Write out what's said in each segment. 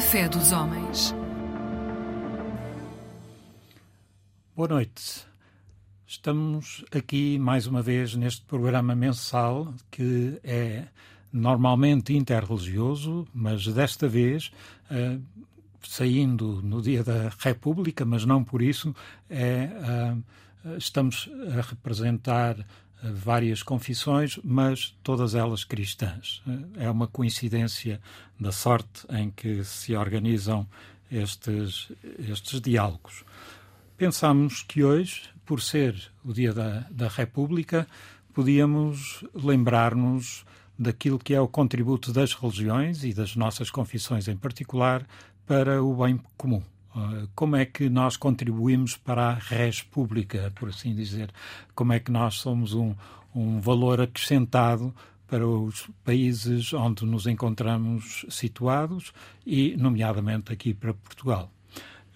Fé dos homens. Boa noite. Estamos aqui mais uma vez neste programa mensal que é normalmente interreligioso, mas desta vez, uh, saindo no dia da República, mas não por isso, é, uh, estamos a representar várias confissões, mas todas elas cristãs. É uma coincidência da sorte em que se organizam estes, estes diálogos. Pensamos que hoje, por ser o Dia da, da República, podíamos lembrar-nos daquilo que é o contributo das religiões e das nossas confissões em particular para o bem comum. Ah, como é que nós contribuímos para a res pública, por assim dizer? Como é que nós somos um, um valor acrescentado para os países onde nos encontramos situados e, nomeadamente, aqui para Portugal?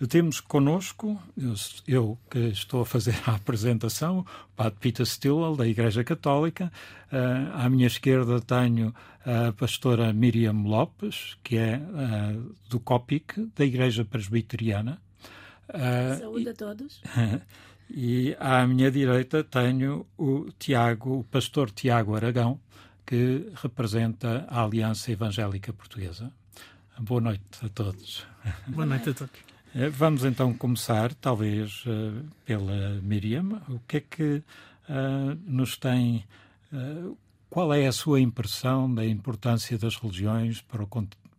Temos connosco, eu, eu, que estou a fazer a apresentação, o Padre Peter Stilwell, da Igreja Católica. Uh, à minha esquerda tenho a pastora Miriam Lopes, que é uh, do COPIC, da Igreja Presbiteriana. Uh, Saúde a todos. E à minha direita tenho o Tiago, o pastor Tiago Aragão, que representa a Aliança Evangélica Portuguesa. Boa noite a todos. Boa noite a todos. Eh, vamos então começar, talvez, uh, pela Miriam. O que é que uh, nos tem. Uh, qual é a sua impressão da importância das religiões para o,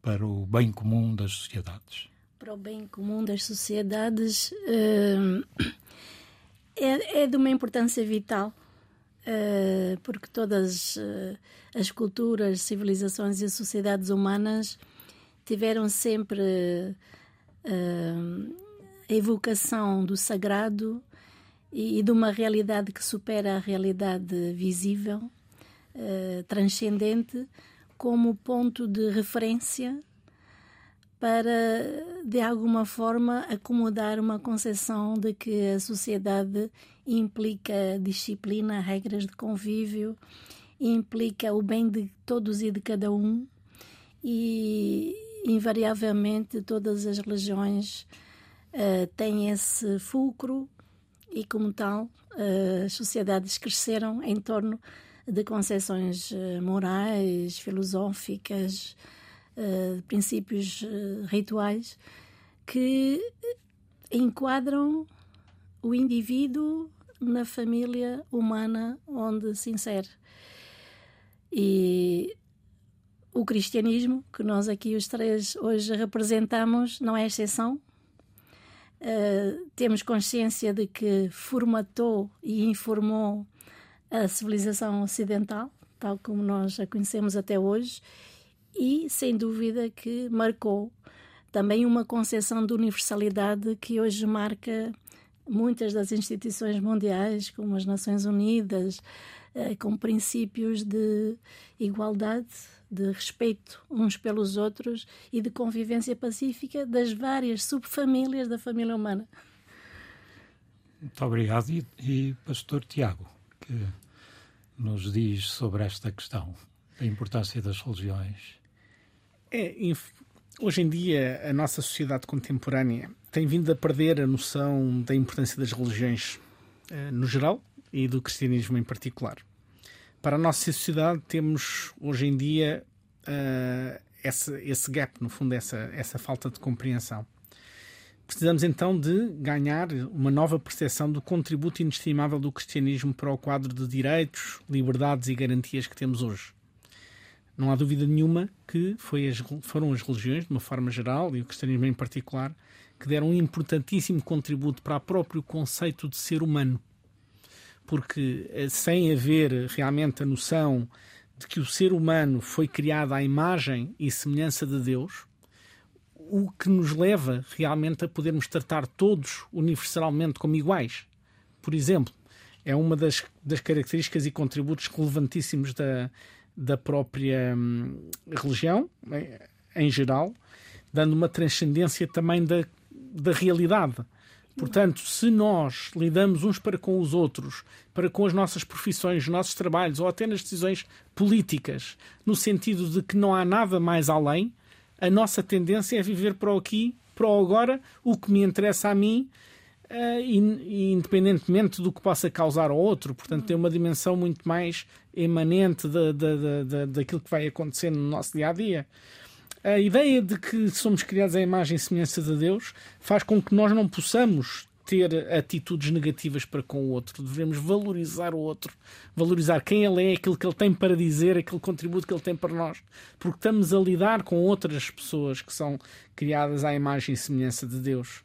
para o bem comum das sociedades? Para o bem comum das sociedades é, é de uma importância vital, uh, porque todas uh, as culturas, civilizações e sociedades humanas tiveram sempre uh, a evocação do sagrado e, e, de uma realidade que supera a realidade visível, transcendente, como ponto de referência para, de alguma forma, acomodar uma concepção de que a sociedade implica disciplina, regras de convívio, implica o bem de todos e de cada um, e invariavelmente todas as religiões uh, têm esse fulcro, e como tal, uh, as sociedades cresceram em torno de concepções uh, morais, filosóficas, princípios rituais que enquadram o indivíduo na família humana onde se insere. E o cristianismo, que nós aqui os três hoje representamos, não é exceção. Uh, temos consciência de que formatou e informou a civilização ocidental, tal como nós a conhecemos até hoje, e, sem dúvida, que marcou também uma concepção de universalidade que hoje marca muitas das instituições mundiais, como as Nações Unidas, eh, com princípios de igualdade, de respeito uns pelos outros e de convivência pacífica das várias subfamílias da família humana. Muito obrigado. E, e Pastor Tiago, que nos diz sobre esta questão, a importância das religiões? É, hoje em dia, a nossa sociedade contemporânea tem vindo a perder a noção da importância das religiões uh, no geral e do cristianismo em particular. Para a nossa sociedade, temos hoje em dia uh, esse, esse gap, no fundo, essa, essa falta de compreensão. Precisamos então de ganhar uma nova percepção do contributo inestimável do cristianismo para o quadro de direitos, liberdades e garantias que temos hoje. Não há dúvida nenhuma que as, foram as religiões, de uma forma geral, e o cristianismo em particular, que deram um importantíssimo contributo para o próprio conceito de ser humano. Porque eh, sem haver realmente a noção de que o ser humano foi criado à imagem e semelhança de Deus, o que nos leva realmente a podermos tratar todos universalmente como iguais. Por exemplo, é uma das, das características e contributos relevantíssimos da, da própria hum, religião, em geral, dando uma transcendência também da, da realidade. Portanto, se nós lidamos uns para com os outros, para com as nossas profissões, os nossos trabalhos ou até nas decisões políticas, no sentido de que não há nada mais além, a nossa tendência é viver para o aqui, para o agora, o que me interessa a mim, uh, e, independentemente do que possa causar ao outro. Portanto, tem uma dimensão muito mais emanente da, da, da, daquilo que vai acontecer no nosso dia a dia. A ideia de que somos criados à imagem e semelhança de Deus faz com que nós não possamos ter atitudes negativas para com o outro. Devemos valorizar o outro, valorizar quem ele é, aquilo que ele tem para dizer, aquele contributo que ele tem para nós, porque estamos a lidar com outras pessoas que são criadas à imagem e semelhança de Deus.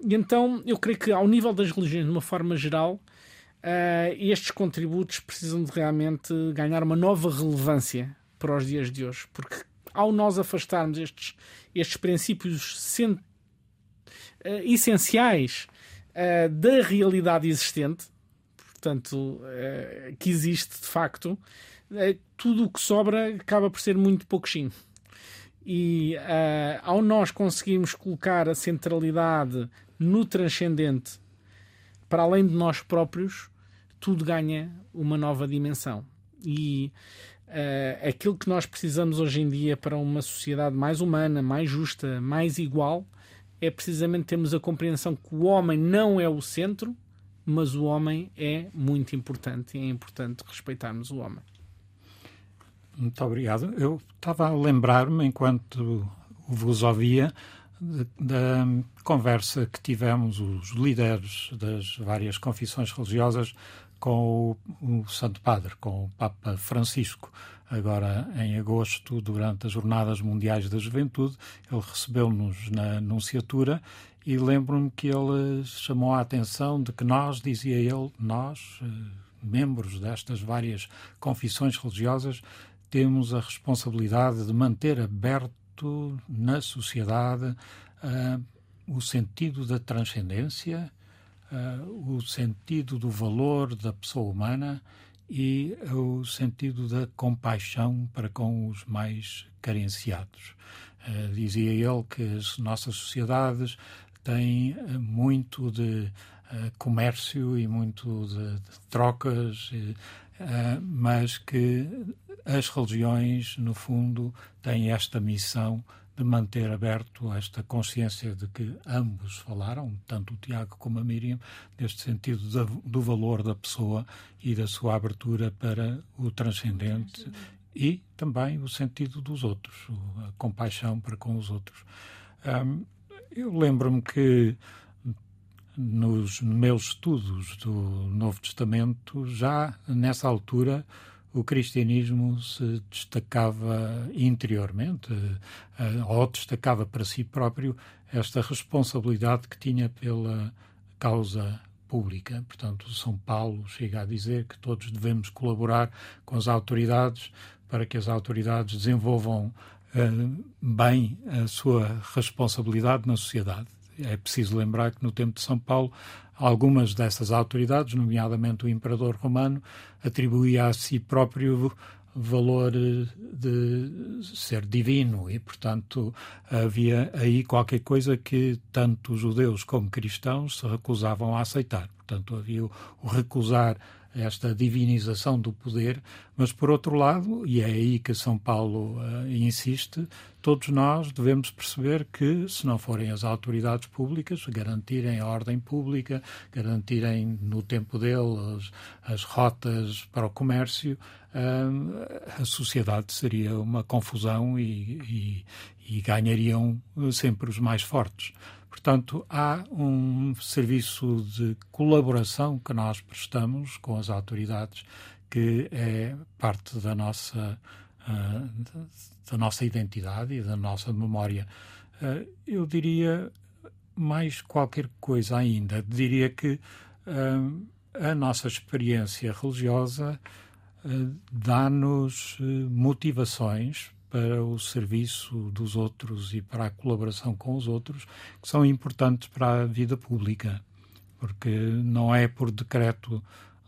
E então eu creio que, ao nível das religiões, de uma forma geral, uh, estes contributos precisam de realmente ganhar uma nova relevância para os dias de hoje, porque ao nós afastarmos estes, estes princípios sendo, uh, essenciais uh, da realidade existente, portanto, que existe de facto, tudo o que sobra acaba por ser muito pouquinho. E uh, ao nós conseguirmos colocar a centralidade no transcendente, para além de nós próprios, tudo ganha uma nova dimensão. E uh, aquilo que nós precisamos hoje em dia para uma sociedade mais humana, mais justa, mais igual, é precisamente termos a compreensão que o homem não é o centro, mas o homem é muito importante e é importante respeitarmos o homem. Muito obrigado. Eu estava a lembrar-me, enquanto vos ouvia, da conversa que tivemos os líderes das várias confissões religiosas com o, o, Santo Padre, com o Papa Francisco. Agora, em agosto, durante as Jornadas Mundiais da Juventude, ele recebeu-nos na Anunciatura e lembro-me que ele chamou a atenção de que nós, dizia ele, nós, eh, membros destas várias confissões religiosas, temos a responsabilidade de manter aberto na sociedade uh, o sentido da transcendência, uh, o sentido do valor da pessoa humana e o sentido da compaixão para com os mais carenciados. Uh, dizia ele que as nossas sociedades têm muito de comércio e muito de, de trocas, mas que as religiões, no fundo, têm esta missão de manter aberto esta consciência de que ambos falaram, tanto o Tiago como a Miriam, neste sentido do valor da pessoa e da sua abertura para o transcendente e também o sentido dos outros, a compaixão para com os outros. Eu lembro-me que nos meus estudos do Novo Testamento, já nessa altura, o cristianismo se destacava interiormente, eh, ou destacava para si próprio esta responsabilidade que tinha pela causa pública. Portanto, São Paulo chega a dizer que todos devemos colaborar com as autoridades para que as autoridades desenvolvam uh, bem a sua responsabilidade na sociedade. É preciso lembrar que no tempo de São Paulo algumas dessas autoridades, nomeadamente o imperador romano, atribuía a si próprio valor de ser divino e, portanto, havia aí qualquer coisa que tanto judeus como cristãos se recusavam a aceitar. Portanto, havia o recusar esta divinização do poder, mas por outro lado, e é aí que São Paulo uh, insiste, todos nós devemos perceber que, se não forem as autoridades públicas garantirem a ordem pública, garantirem no tempo deles as rotas para o comércio, uh, a sociedade seria uma confusão e, e, e ganhariam sempre os mais fortes. Portanto, há um serviço de colaboração que nós prestamos com as autoridades que é parte da nossa, uh, da nossa identidade e da nossa memória. Uh, eu diria mais qualquer coisa ainda. Diria que uh, a nossa experiência religiosa dá-nos motivações para o serviço dos outros e para a colaboração com os outros, que são importantes para a vida pública, porque não é por decreto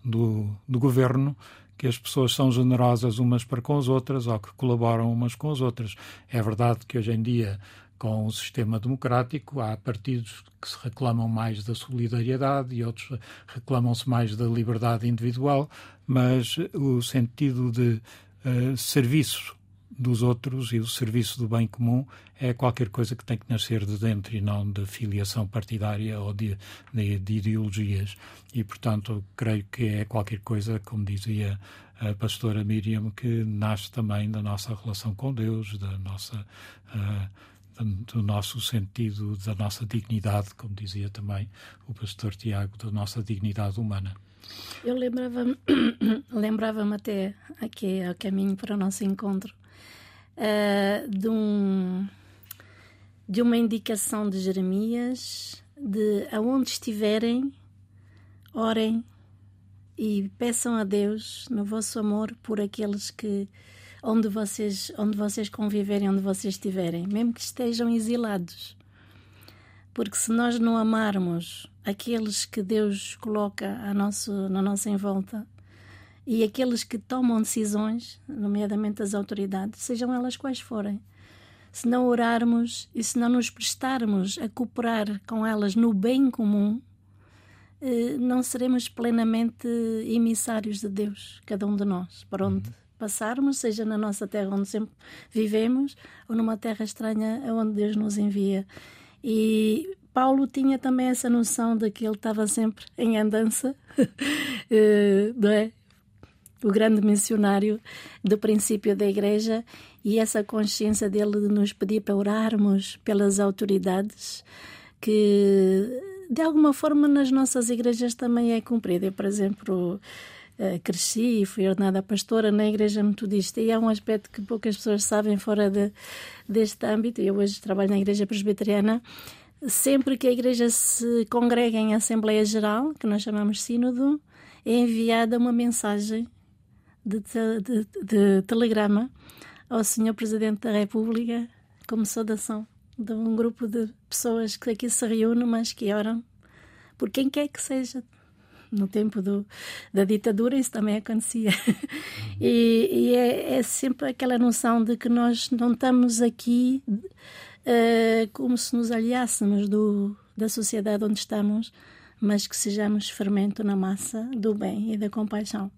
do, do governo que as pessoas são generosas umas para com as outras ou que colaboram umas com as outras. É verdade que hoje em dia, com o sistema democrático, há partidos que se reclamam mais da solidariedade e outros reclamam-se mais da liberdade individual, mas o sentido de uh, serviço dos outros e o serviço do bem comum é qualquer coisa que tem que nascer de dentro e não de filiação partidária ou de, de, de ideologias. E, portanto, creio que é qualquer coisa, como dizia a pastora Miriam, que nasce também da nossa relação com Deus, da nossa. Uh, do nosso sentido, da nossa dignidade, como dizia também o pastor Tiago, da nossa dignidade humana. Eu lembrava-me lembrava até aqui ao caminho para o nosso encontro uh, de, um, de uma indicação de Jeremias de aonde estiverem, orem e peçam a Deus no vosso amor por aqueles que onde vocês onde vocês conviverem, onde vocês estiverem, mesmo que estejam exilados. Porque se nós não amarmos aqueles que Deus coloca a nosso, na nossa envolta, e aqueles que tomam decisões, nomeadamente as autoridades, sejam elas quais forem. Se não orarmos e se não nos prestarmos a cooperar com elas no bem comum, eh, não seremos plenamente emissários de Deus, cada um de nós, para onde uhum. passarmos, seja na nossa terra onde sempre vivemos ou numa terra estranha onde Deus nos envia. E Paulo tinha também essa noção de que ele estava sempre em andança, eh, não é? O grande missionário do princípio da Igreja e essa consciência dele de nos pedir para orarmos pelas autoridades que de alguma forma nas nossas igrejas também é cumprida. Eu, por exemplo, eh, cresci e fui ordenada pastora na igreja metodista e é um aspecto que poucas pessoas sabem fora de, deste âmbito. Eu hoje trabalho na igreja presbiteriana. Sempre que a igreja se congrega em Assembleia Geral, que nós chamamos Sínodo, é enviada uma mensagem de, de, de telegrama ao Senhor Presidente da República como saudação de um grupo de pessoas que aqui se reúnem, mas que oram por quem quer que seja. No tempo do, da ditadura isso também acontecia. E, e é, é, sempre aquela noção de que nós não estamos aqui uh, como se nos aliássemos do, da sociedade onde estamos, mas que sejamos fermento na massa do bem e da compaixão.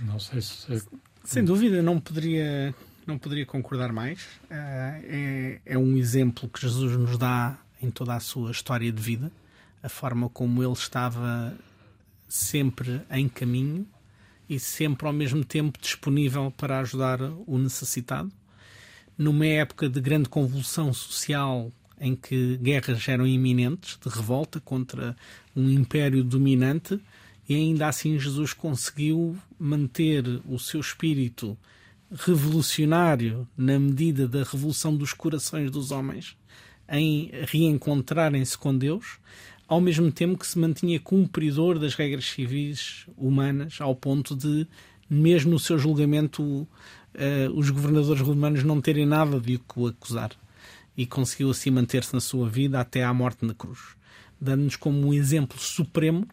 Não sei se. Sem dúvida, não poderia, não poderia concordar mais. Eh, é, é um exemplo que Jesus nos dá em toda a sua história de vida, a forma como ele estava sempre em caminho e sempre ao mesmo tempo disponível para ajudar o necessitado. Numa época de grande convulsão social em que guerras eram iminentes, de revolta contra um império dominante, e ainda assim Jesus conseguiu manter o seu espírito revolucionário na medida da revolução dos corações dos homens em reencontrarem-se com Deus, ao mesmo tempo que se mantinha cumpridor das regras civis humanas, ao ponto de, mesmo no seu julgamento, uh, os governadores romanos não terem nada de o acusar. E conseguiu assim manter-se na sua vida até à morte na cruz, dando-nos como um exemplo supremo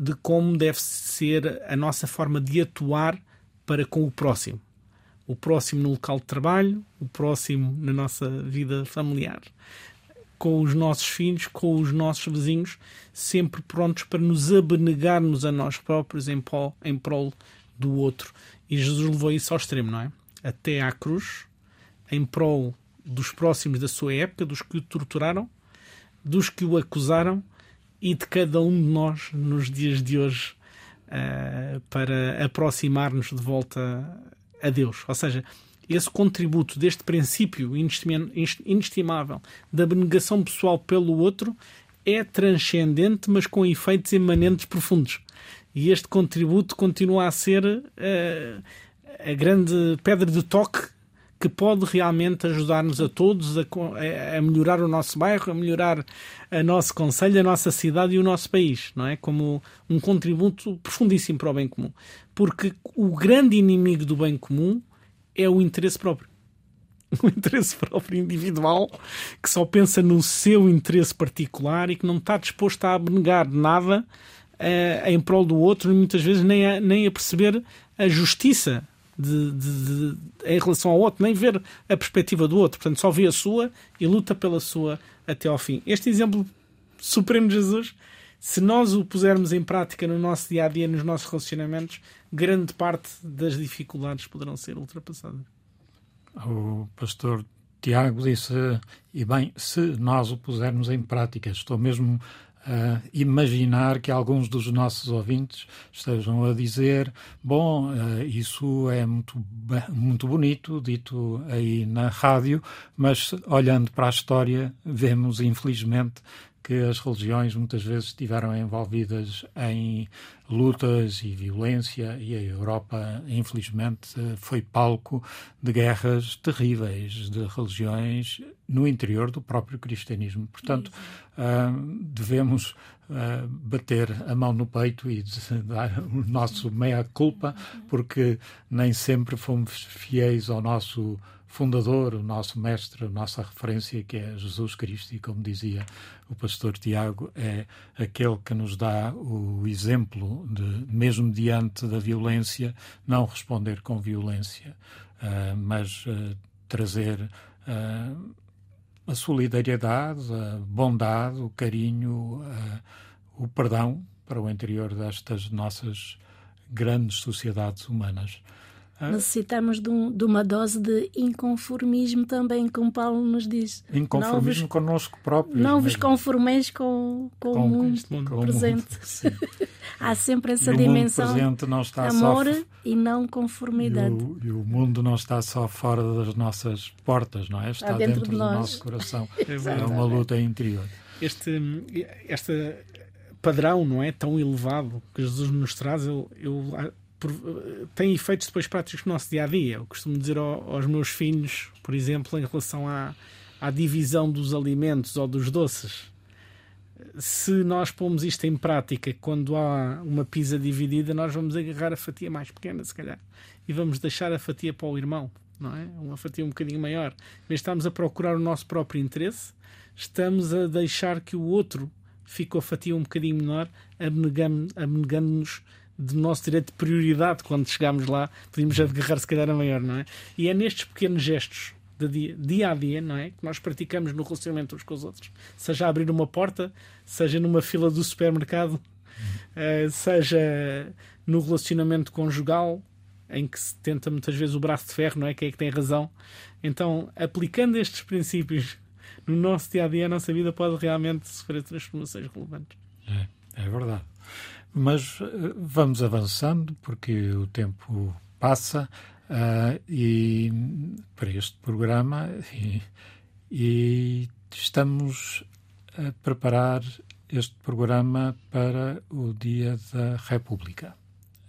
de como deve ser a nossa forma de atuar para com o próximo. O próximo no local de trabalho, o próximo na nossa vida familiar. Com os nossos filhos, com os nossos vizinhos, sempre prontos para nos abnegarmos a nós próprios em, prol, em prol do outro. E Jesus levou isso ao extremo, não é? Até à cruz, em prol dos próximos da sua época, dos que o torturaram, dos que o acusaram e de cada um de nós nos dias de hoje uh, para aproximar-nos de volta a Deus. Ou seja, esse contributo deste princípio inestimável da abnegação pessoal pelo outro é transcendente, mas com efeitos imanentes profundos. E este contributo continua a ser uh, a grande pedra de toque que pode realmente ajudar-nos a todos a, a, melhorar o nosso bairro, a melhorar a nosso conselho, a nossa cidade e o nosso país, não é? Como um contributo profundíssimo para o bem comum. Porque o grande inimigo do bem comum é o interesse próprio. O interesse próprio individual que só pensa no seu interesse particular e que não está disposto a abnegar nada uh, em prol do outro e muitas vezes nem a, nem a perceber a justiça de, de, de, em relação ao outro, nem ver a perspectiva do outro. Portanto, só vê a sua e luta pela sua até ao fim. Este exemplo supremo de Jesus se nós o pusermos em prática no nosso dia a dia, nos nossos relacionamentos, grande parte das dificuldades poderão ser ultrapassadas. O pastor Tiago disse, e bem, se nós o pusermos em prática, estou mesmo a imaginar que alguns dos nossos ouvintes estejam a dizer: bom, uh, isso é muito, muito bonito, dito aí na rádio, mas olhando para a história, vemos, infelizmente, que as religiões muitas vezes estiveram envolvidas em lutas e violência e a Europa, infelizmente, foi palco de guerras terríveis de religiões no interior do próprio cristianismo. Portanto, uh, devemos uh, bater a mão no peito e dar o nosso meia-culpa, porque nem sempre fomos fiéis ao nosso fundador, o nosso mestre, a nossa referência, que é Jesus Cristo, e como dizia o pastor Tiago, é aquele que nos dá o exemplo de, mesmo diante da violência, não responder com violência, uh, mas uh, trazer uh, a solidariedade, a bondade, o carinho, o perdão para o interior destas nossas grandes sociedades humanas. Necessitamos de, um, de, uma dose de inconformismo também, como Paulo nos diz. Inconformismo vos, connosco próprios. Não vos conformeis com, com, com o mundo, mundo presente. Mundo, Há sempre essa e dimensão. O mundo presente não está amor só... e não conformidade. E o, e o, mundo não está só fora das nossas portas, não é? Está, está dentro, dentro do nós. nosso coração. é uma luta interior. Este, este padrão, não é? Tão elevado que Jesus nos traz, eu, eu tem efeitos depois práticos no nosso dia a dia. Eu costumo dizer ao, aos meus filhos, por exemplo, em relação à, à divisão dos alimentos ou dos doces. Se nós pomos isto em prática, quando há uma pizza dividida, nós vamos agarrar a fatia mais pequena, se calhar, e vamos deixar a fatia para o irmão, não é? Uma fatia um bocadinho maior. Mas estamos a procurar o nosso próprio interesse, estamos a deixar que o outro fique a fatia um bocadinho menor, abnegando-nos do nosso direito de prioridade quando chegámos lá, podíamos agarrar se calhar a maior, não é? E é nestes pequenos gestos de dia, dia, a dia, não é? Que nós praticamos no relacionamento uns com os outros. Seja abrir uma porta, seja numa fila do supermercado, uh, seja no relacionamento conjugal, em que se tenta muitas vezes o braço de ferro, não é? Quem é que tem razão? Então, aplicando estes princípios no nosso dia a dia, a nossa vida pode realmente sofrer transformações relevantes. É, é verdade. Mas eh, vamos avançando, porque o tempo passa uh, e para este programa e, e estamos a preparar este programa para o Dia da República.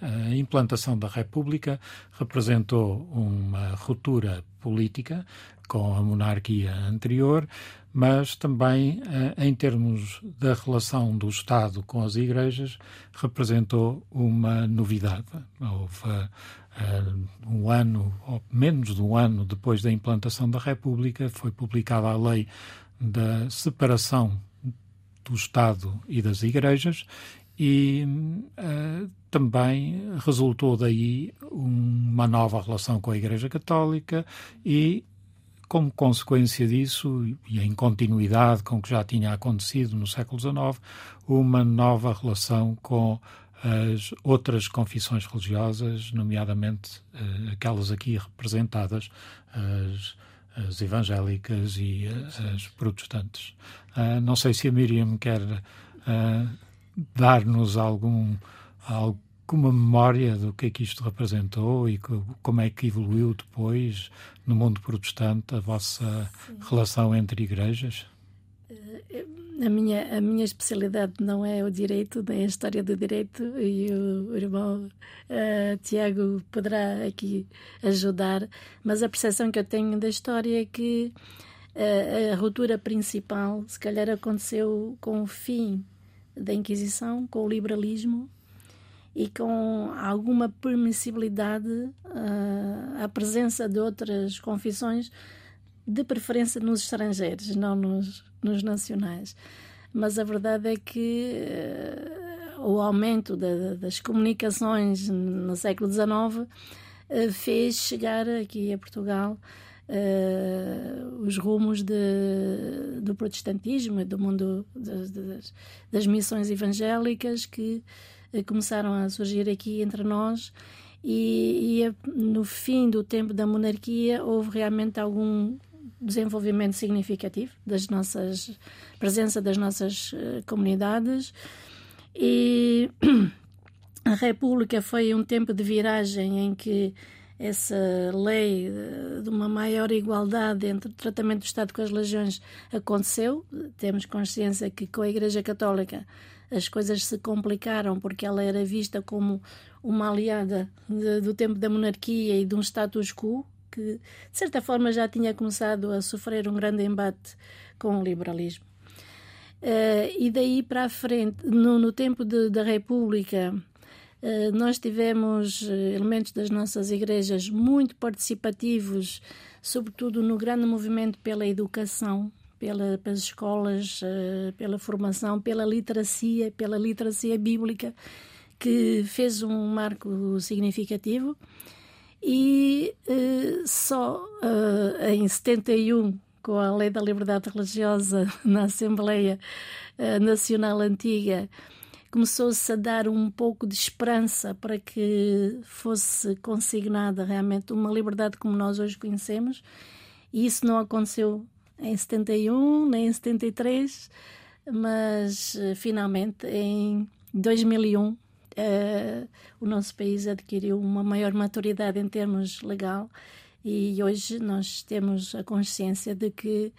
A implantação da República representou uma ruptura política com a monarquia anterior, mas também, eh, em termos da relação do Estado com as igrejas, representou uma novidade. Houve uh, um ano, ou menos de um ano depois da implantação da República, foi publicada a lei da separação do Estado e das igrejas e uh, também resultou daí uma nova relação com a Igreja Católica e como consequência disso, e em continuidade com o que já tinha acontecido no século XIX, uma nova relação com as outras confissões religiosas, nomeadamente uh, aquelas aqui representadas, as, as evangélicas e uh, as protestantes. Uh, não sei se a Miriam quer dar-nos algum, algum uma memória do que é que isto representou e como é que evoluiu depois no mundo protestante a vossa Sim. relação entre igrejas? Eh, a minha, a minha especialidade não é o direito, nem a história do direito, e o, irmão uh, Tiago poderá aqui ajudar, mas a percepção que eu tenho da história é que uh, a ruptura principal, se calhar, aconteceu com o fim da Inquisição, com o liberalismo e com alguma permissibilidade uh, a presença de outras confissões, de preferência nos estrangeiros, não nos, nos nacionais. Mas a verdade é que uh, o aumento da, das comunicações no século XIX uh, fez chegar aqui a Portugal Uh, os rumos de, do protestantismo, do mundo das, missões evangélicas que começaram a surgir aqui entre nós. E, e, no fim do tempo da monarquia houve realmente algum desenvolvimento significativo das nossas presença das nossas uh, comunidades e a República foi um tempo de viragem em que essa lei de uma maior igualdade entre o tratamento do Estado com as religiões aconteceu. Temos consciência que com a Igreja Católica as coisas se complicaram porque ela era vista como uma aliada de, do tempo da monarquia e de um status quo que, de certa forma, já tinha começado a sofrer um grande embate com o liberalismo. Uh, e daí para a frente, no, no tempo de, da República, uh, nós tivemos eh, elementos das nossas igrejas muito participativos, sobretudo no grande movimento pela educação, pela, pelas escolas, uh, pela formação, pela literacia, pela literacia bíblica, que fez um marco significativo. E uh, só uh, em 71, com a Lei da Liberdade Religiosa na Assembleia Nacional Antiga, começou-se a dar um pouco de esperança para que fosse consignada realmente uma liberdade como nós hoje conhecemos. E isso não aconteceu em 71, nem em 73, mas finalmente em 2001 uh, o nosso país adquiriu uma maior maturidade em termos legal e hoje nós temos a consciência de que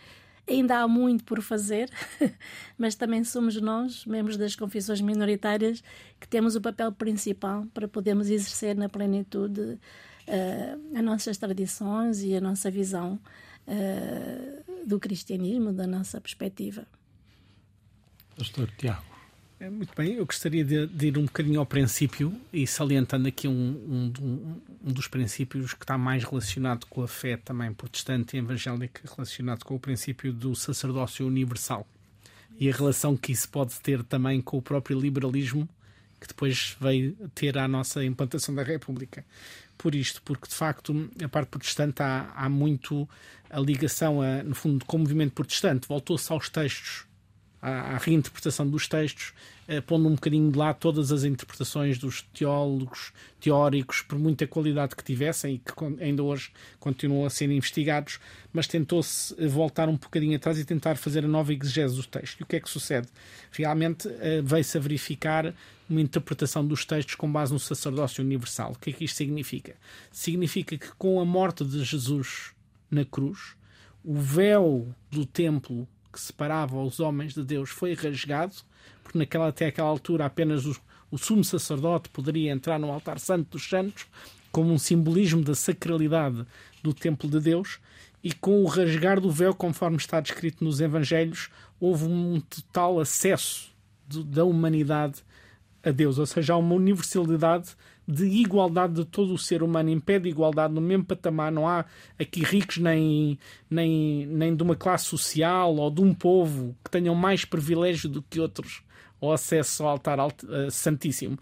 ainda há muito por fazer, mas também somos nós, membros das confissões minoritárias, que temos o papel principal para podermos exercer na plenitude uh, as nossas tradições e a nossa visão uh, do cristianismo, da nossa perspectiva. Pastor Tiago. É, muito bem, eu gostaria de, de, ir um bocadinho ao princípio e salientando aqui um, um, um, dos princípios que está mais relacionado com a fé também protestante e evangélica, relacionado com o princípio do sacerdócio universal e a relação que isso pode ter também com o próprio liberalismo que depois veio ter a nossa implantação da República. Por isto, porque de facto a parte protestante há, há muito a ligação, a, no fundo, com o movimento protestante, voltou-se aos textos à, reinterpretação dos textos, eh, pondo um bocadinho de lá todas as interpretações dos teólogos, teóricos, por muita qualidade que tivessem e que ainda hoje continuam a ser investigados, mas tentou-se voltar um bocadinho atrás e tentar fazer a nova exegese do texto. E o que é que sucede? Realmente eh, veio-se a verificar uma interpretação dos textos com base no sacerdócio universal. O que é que isto significa? Significa que com a morte de Jesus na cruz, o véu do templo que separava os homens de Deus foi rasgado, porque naquela, até aquela altura apenas o, o sumo sacerdote poderia entrar no altar santo dos santos, como um simbolismo da sacralidade do templo de Deus, e com o rasgar do véu, conforme está descrito nos Evangelhos, houve um total acesso de, da humanidade a Deus, ou seja, há uma universalidade de igualdade de todo o ser humano, impede igualdade no mesmo patamar, não há aqui ricos nem, nem, nem de uma classe social ou de um povo que tenham mais privilégio do que outros ao acesso ao altar uh, santíssimo.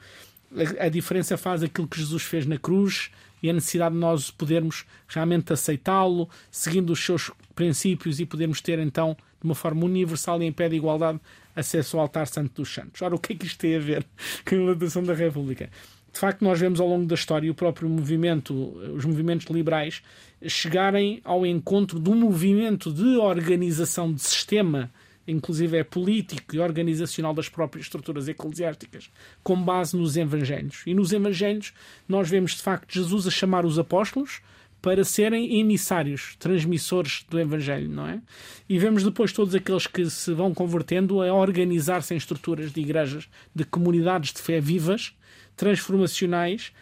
A, a diferença faz aquilo que Jesus fez na cruz e a necessidade de nós podermos realmente aceitá-lo, seguindo os seus princípios e podermos ter então, de uma forma universal e em pé de igualdade, acesso ao altar santo dos santos. Ora, o que é que isto tem a ver com a implantação da República? De facto, nós vemos ao longo da história o próprio movimento, os movimentos liberais, chegarem ao encontro um movimento de organização de sistema, inclusive é político e organizacional das próprias estruturas eclesiásticas, com base nos Evangelhos. E nos Evangelhos nós vemos de facto Jesus a chamar os apóstolos para serem emissários, transmissores do Evangelho, não é? E vemos depois todos aqueles que se vão convertendo a organizar-se em estruturas de igrejas, de comunidades de fé vivas, transformacionais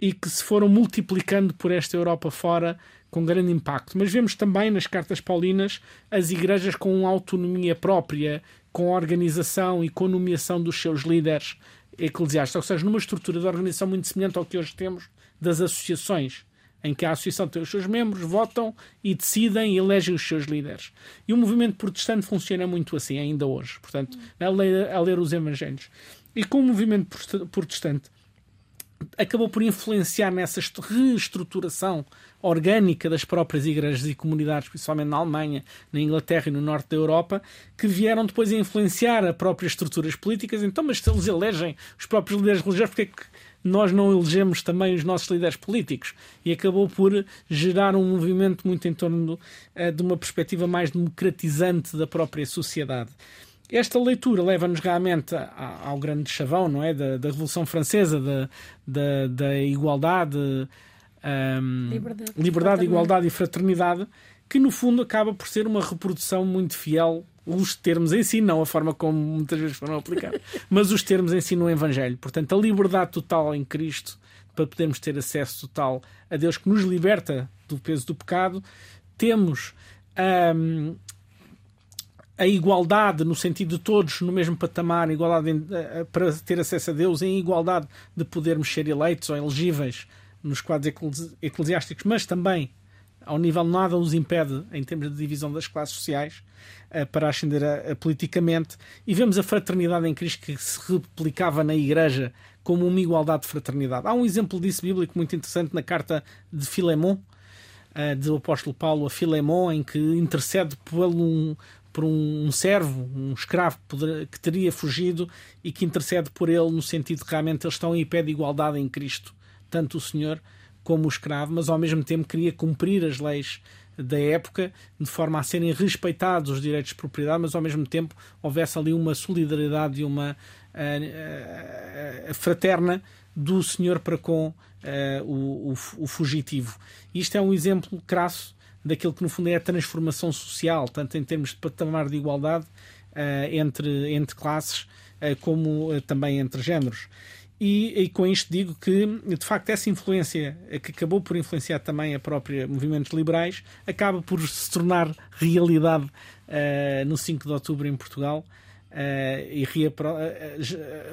e que se foram multiplicando por esta Europa fora com grande impacto. Mas vemos também nas cartas paulinas as igrejas com autonomia própria, com organização e com nomeação dos seus líderes eclesiásticos, ou seja, numa estrutura de organização muito semelhante ao que hoje temos das associações, em que a associação tem os seus membros, votam e decidem e elegem os seus líderes. E o movimento protestante funciona muito assim ainda hoje, portanto, a ler, a ler os evangelhos. E com o movimento protestante acabou por influenciar nessa reestruturação orgânica das próprias igrejas e comunidades, principalmente na Alemanha, na Inglaterra e no norte da Europa, que vieram depois a influenciar as próprias estruturas políticas. Então, mas se eles elegem os próprios líderes religiosos, porque é que nós não elegemos também os nossos líderes políticos? E acabou por gerar um movimento muito em torno uh, de uma perspectiva mais democratizante da própria sociedade. Esta leitura leva-nos realmente ao grande chavão, não é? Da, da Revolução Francesa, da, da, da igualdade, um, liberdade, liberdade igualdade e fraternidade, que no fundo acaba por ser uma reprodução muito fiel os termos em si, não a forma como muitas vezes foram aplicados, mas os termos em si no Evangelho. Portanto, a liberdade total em Cristo, para podermos ter acesso total a Deus que nos liberta do peso do pecado, temos um, a igualdade no sentido de todos no mesmo patamar, igualdade em, para ter acesso a Deus, em igualdade de podermos ser eleitos ou elegíveis nos quadros eclesiásticos, mas também ao nível nada os impede em termos de divisão das classes sociais uh, para ascender a, a, politicamente e vemos a fraternidade em Cristo que se replicava na Igreja como uma igualdade de fraternidade. Há um exemplo disso bíblico muito interessante na carta de Filemon, uh, do apóstolo Paulo a Filemon, em que intercede por um, por um, servo, um escravo que, teria fugido e que intercede por ele no sentido que realmente eles estão em pé de igualdade em Cristo, tanto o Senhor como o escravo, mas ao mesmo tempo queria cumprir as leis da época de forma a serem respeitados os direitos de propriedade, mas ao mesmo tempo houvesse ali uma solidariedade e uma uh, uh, fraterna do Senhor para com uh, o, o, o fugitivo. Isto é um exemplo crasso daquilo que no fundo é a transformação social, tanto em termos de patamar de igualdade uh, entre, entre classes, uh, como uh, também entre géneros. E, e, com isto digo que, de facto, essa influência, que acabou por influenciar também a própria movimentos liberais, acaba por se tornar realidade no 5 de outubro em Portugal. e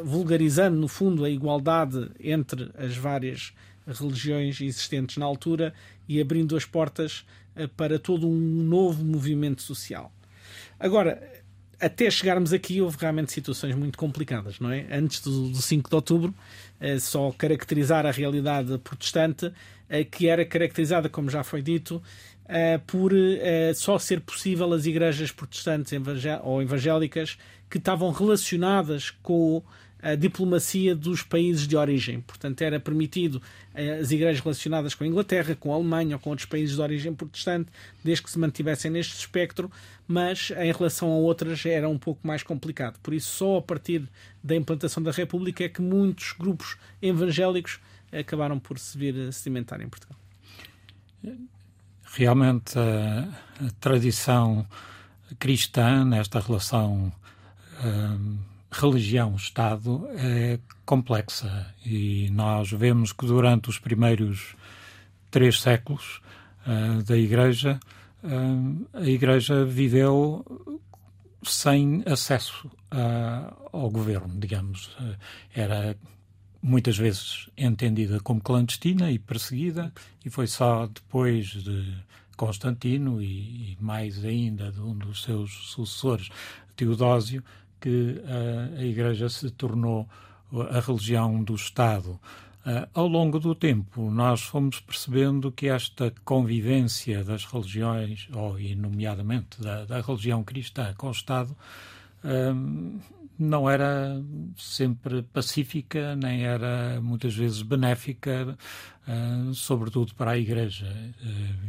vulgarizando, no fundo, a igualdade entre as várias religiões existentes na altura e abrindo as portas para todo um novo movimento social. Agora, até chegarmos aqui, houve realmente situações muito complicadas, não é? Antes do, do 5 de outubro, eh, só caracterizar a realidade protestante, eh, que era caracterizada, como já foi dito, por só ser possível as igrejas protestantes ou evangélicas que estavam relacionadas com a diplomacia dos países de origem. Portanto, era permitido eh, as igrejas relacionadas com a Inglaterra, com a Alemanha ou com outros países de origem protestante, desde que se mantivessem neste espectro, mas em relação a outras era um pouco mais complicado. Por isso, só a partir da implantação da República é que muitos grupos evangélicos acabaram por se vir a sedimentar em Portugal. Realmente, a, a tradição cristã nesta relação. Hum, religião-Estado é complexa e nós vemos que durante os primeiros três séculos uh, da Igreja, uh, a Igreja viveu sem acesso uh, ao governo, digamos. era muitas vezes entendida como clandestina e perseguida, e foi só depois de Constantino e, e mais ainda de um dos seus sucessores, Teodósio, que uh, a Igreja se tornou a religião do Estado. Uh, ao longo do tempo, nós fomos percebendo que esta convivência das religiões, ou e nomeadamente da, da religião cristã com o Estado, uh, não era sempre pacífica, nem era muitas vezes benéfica, uh, sobretudo para a Igreja.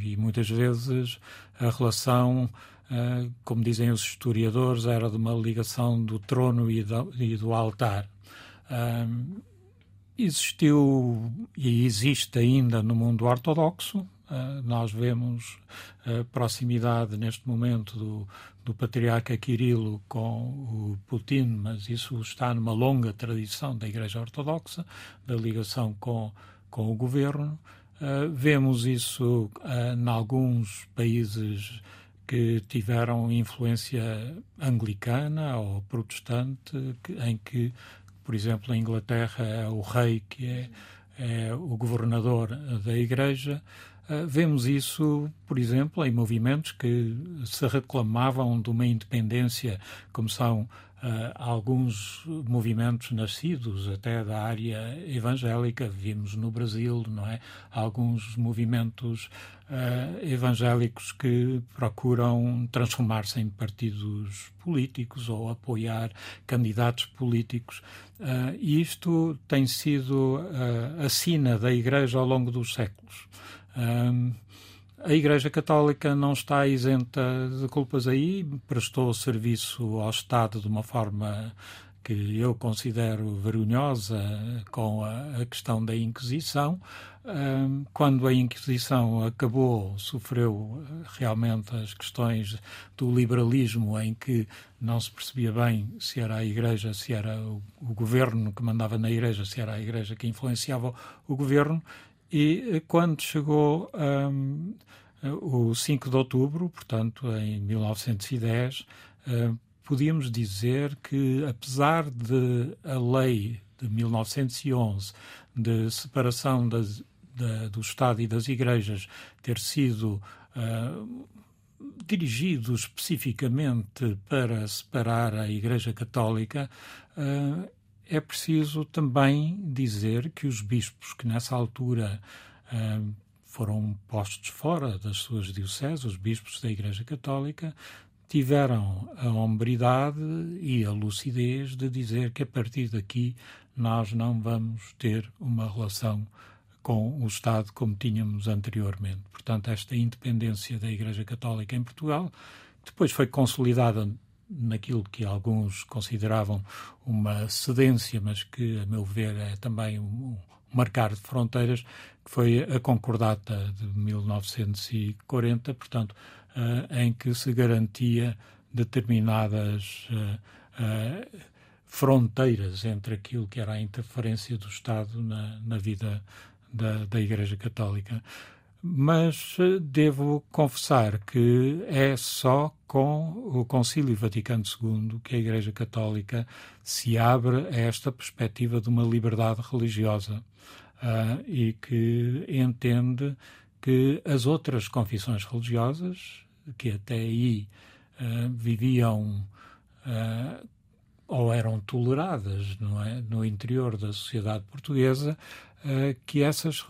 e muitas vezes a relação como dizem os historiadores, era de uma ligação do trono e do, e do altar. Uh, existiu e existe ainda no mundo ortodoxo. Uh, nós vemos a proximidade neste momento do, do patriarca Quirilo com o Putin, mas isso está numa longa tradição da Igreja Ortodoxa, da ligação com, com o governo. Uh, vemos isso uh, em alguns países que tiveram influência anglicana ou protestante, em que, por exemplo, a Inglaterra é o rei que é, é o governador da Igreja. Uh, vemos isso, por exemplo, em movimentos que se reclamavam de uma independência, como são alguns movimentos nascidos até da área evangélica, vimos no Brasil, não é? Alguns movimentos uh, evangélicos que procuram transformar-se em partidos políticos ou apoiar candidatos políticos. Uh, isto tem sido a sina da Igreja ao longo dos séculos. A Igreja Católica não está isenta de culpas aí, prestou serviço ao Estado de uma forma que eu considero vergonhosa com a, questão da Inquisição. Quando a Inquisição acabou, sofreu realmente as questões do liberalismo, em que não se percebia bem se era a Igreja, se era o governo que mandava na Igreja, se era a Igreja que influenciava o governo, e eh, quando chegou um, o 5 de outubro, portanto, em 1910, uh, podíamos dizer que, apesar de a lei de 1911 de separação das, da, do Estado e das igrejas ter sido uh, dirigido especificamente para separar a Igreja Católica, uh, é preciso também dizer que os bispos que nessa altura uh, foram postos fora das suas dioceses, os bispos da Igreja Católica, tiveram a hombridade e a lucidez de dizer que a partir daqui nós não vamos ter uma relação com o Estado como tínhamos anteriormente. Portanto, esta independência da Igreja Católica em Portugal, depois foi consolidada naquilo que alguns consideravam uma cedência, mas que, a meu ver, é também um, marcar de fronteiras, que foi a Concordata de 1940, portanto, uh, em que se garantia determinadas uh, uh, fronteiras entre aquilo que era a interferência do Estado na, na vida da, da Igreja Católica mas eh, devo confessar que é só com o Concílio Vaticano II que a Igreja Católica se abre a esta perspectiva de uma liberdade religiosa uh, e que entende que as outras confissões religiosas, que até aí uh, viviam uh, ou eram toleradas é, no interior da sociedade portuguesa, uh, que essas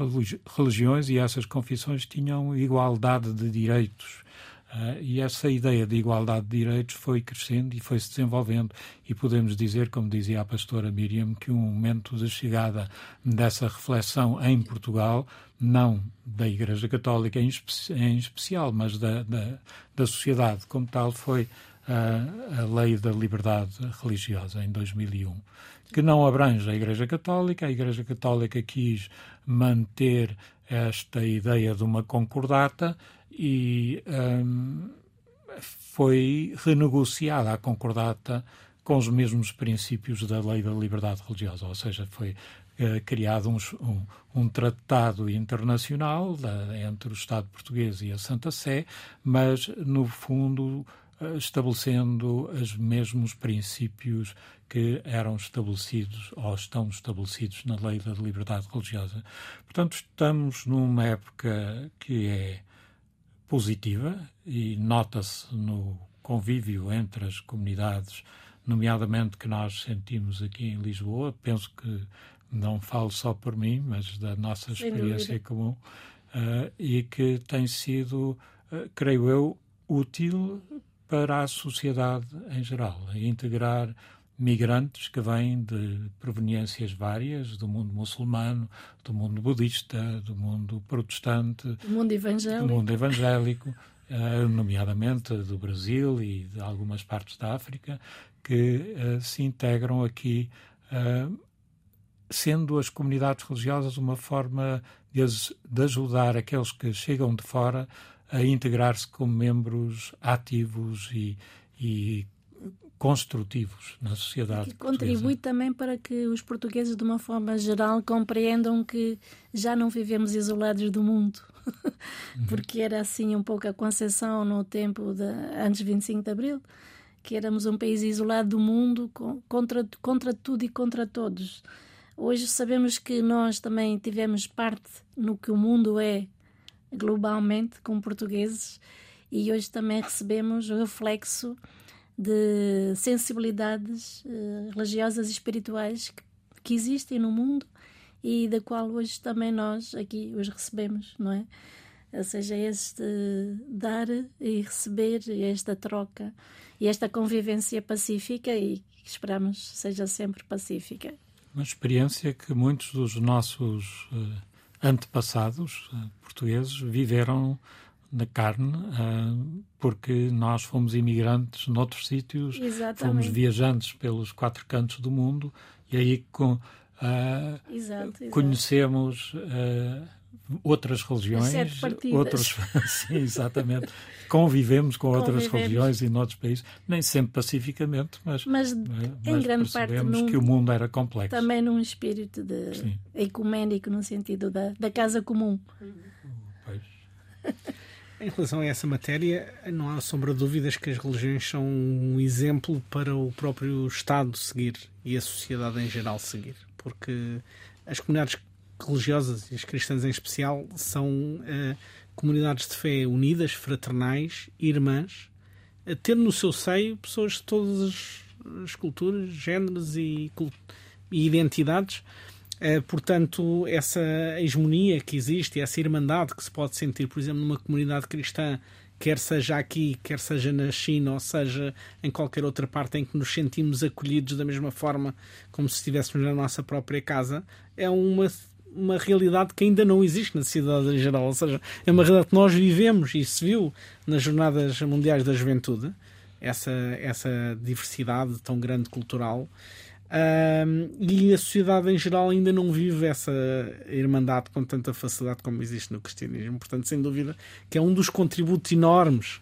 religiões e essas confissões tinham igualdade de direitos. Uh, e essa ideia de igualdade de direitos foi crescendo e foi se desenvolvendo. E podemos dizer, como dizia a pastora Miriam, que um momento de chegada dessa reflexão em Portugal, não da Igreja Católica em, espe em especial, mas da, da, da sociedade como tal, foi a, a Lei da Liberdade Religiosa, em 2001, que não abrange a Igreja Católica. A Igreja Católica quis manter esta ideia de uma concordata e um, foi renegociada a concordata com os mesmos princípios da Lei da Liberdade Religiosa, ou seja, foi uh, criado um, um, um, tratado internacional da, entre o Estado português e a Santa Sé, mas, no fundo, estabelecendo os mesmos princípios que eram estabelecidos ou estão estabelecidos na lei da liberdade religiosa. Portanto, estamos numa época que é positiva e nota-se no convívio entre as comunidades, nomeadamente que nós sentimos aqui em Lisboa. Penso que não falo só por mim, mas da nossa experiência comum, uh, e que tem sido, uh, creio eu, útil para a sociedade em geral, a integrar migrantes que vêm de proveniências várias, do mundo muçulmano, do mundo budista, do mundo protestante, do mundo evangélico, do mundo evangélico uh, nomeadamente do Brasil e de algumas partes da África, que uh, se integram aqui, uh, sendo as comunidades religiosas uma forma de, de ajudar aqueles que chegam de fora a integrar-se como membros ativos e, e construtivos na sociedade. Que contribui também para que os portugueses, de uma forma geral, compreendam que já não vivemos isolados do mundo. Uhum. Porque era assim um pouco a concepção no tempo de, antes de 25 de Abril, que éramos um país isolado do mundo contra, contra tudo e contra todos. Hoje sabemos que nós também tivemos parte no que o mundo é globalmente como portugueses e hoje também recebemos o reflexo de sensibilidades uh, religiosas e espirituais que, existem no mundo e da qual hoje também nós aqui os recebemos, não é? Ou seja, este dar e receber, esta troca e esta convivência pacífica e que esperamos seja sempre pacífica. Uma experiência que muitos dos nossos uh, antepassados uh, portugueses viveram na carne, uh, porque nós fomos imigrantes noutros sítios, Exatamente. fomos viajantes pelos quatro cantos do mundo e aí com Uh, exato, exato. Conhecemos uh, outras religiões, outros, sim, exatamente. Convivemos com Convivemos. outras religiões e noutros países, nem sempre pacificamente, mas, mas, mas em grande parte num, que o mundo era complexo. Também num espírito de sim. ecuménico, no sentido da, da casa comum. Pois. Em relação a essa matéria, não há sombra de dúvidas que as religiões são um exemplo para o próprio Estado seguir e a sociedade em geral seguir porque as comunidades religiosas e as cristãs em especial são uh, comunidades de fé unidas, fraternais, irmãs, uh, tendo no seu seio pessoas de todas as, as culturas, géneros e, e identidades. Uh, portanto, essa hegemonia que existe, essa irmandade que se pode sentir, por exemplo, numa comunidade cristã quer seja aqui, quer seja na China, ou seja em qualquer outra parte em que nos sentimos acolhidos da mesma forma como se estivéssemos na nossa própria casa, é uma, uma realidade que ainda não existe na sociedade em geral. Ou seja, é uma realidade que nós vivemos e se viu nas Jornadas Mundiais da Juventude, essa, essa diversidade tão grande cultural. E a sociedade em geral ainda não vive essa irmandade com tanta facilidade como existe no cristianismo. Portanto, sem dúvida, que é um dos contributos enormes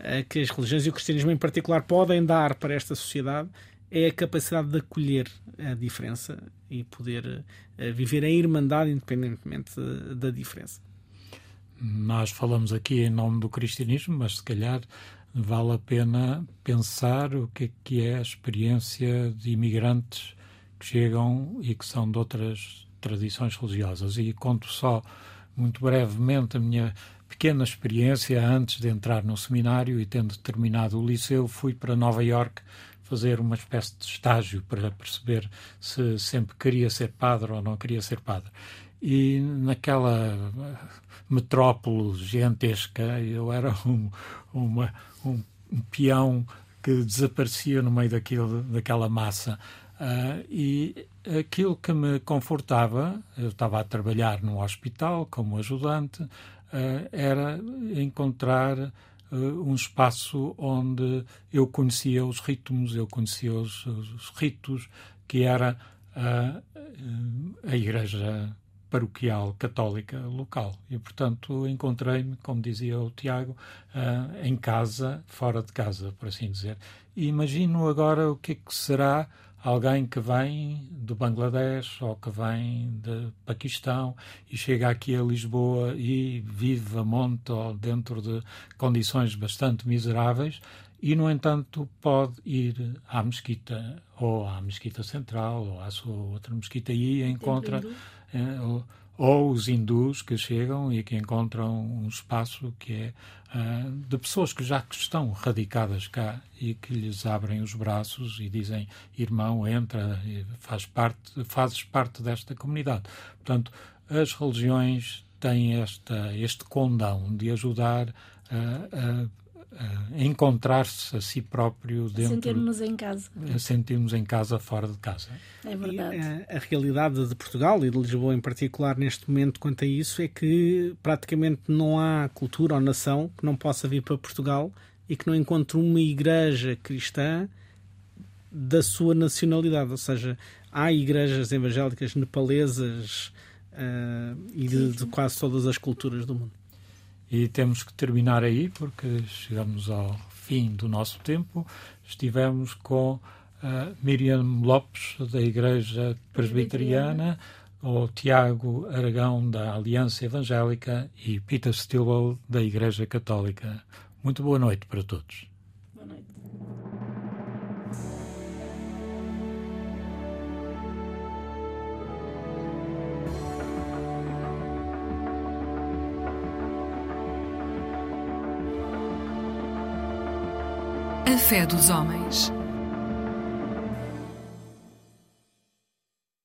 uh, que as religiões e o cristianismo em particular podem dar para esta sociedade é a capacidade de acolher a diferença e poder uh, viver em irmandade independentemente da diferença. Nós falamos aqui em nome do cristianismo, mas se calhar vale a pena pensar o que é, que é a experiência de imigrantes que chegam e que são de outras tradições religiosas. E conto só muito brevemente a minha pequena experiência antes de entrar no seminário e tendo terminado o liceu, fui para Nova York fazer uma espécie de estágio para perceber se sempre queria ser padre ou não queria ser padre. E naquela metrópole gigantesca, eu era um, uma, um, um peão que desaparecia no meio daquilo, daquela massa. Uh, e aquilo que me confortava, eu estava a trabalhar num hospital como ajudante, uh, era encontrar um espaço onde eu conhecia os ritmos, eu conhecia os, os ritos, que era a Igreja paroquial católica local. E, portanto, encontrei-me, como dizia o Tiago, uh, em casa, fora de casa, por assim dizer. E imagino agora o que, é que será alguém que vem do Bangladesh ou que vem de Paquistão e chega aqui a Lisboa e vive a monte ou dentro de condições bastante miseráveis e, no entanto, pode ir à mesquita ou à mesquita central ou à sua outra mesquita e encontra ou, os hindus que chegam e que encontram um espaço que é uh, de pessoas que já estão radicadas cá e que lhes abrem os braços e dizem irmão entra faz parte fazes parte desta comunidade. Portanto as religiões têm esta este condão de ajudar a a encontrar-se a si próprio dentro. Sentirmos em casa. Sentirmos em casa, fora de casa. É verdade. A, a, realidade de Portugal e de Lisboa em particular neste momento quanto a isso é que praticamente não há cultura ou nação que não possa vir para Portugal e que não encontre uma igreja cristã da sua nacionalidade. Ou seja, há igrejas evangélicas nepalesas uh, e de, de quase todas as culturas do mundo. E temos que terminar aí, porque chegamos ao fim do nosso tempo. Estivemos com uh, Miriam Lopes, da Igreja Presbiteriana, o Tiago Aragão, da Aliança Evangélica, e Peter Stilwell, da Igreja Católica. Muito boa noite para todos. Fé dos homens.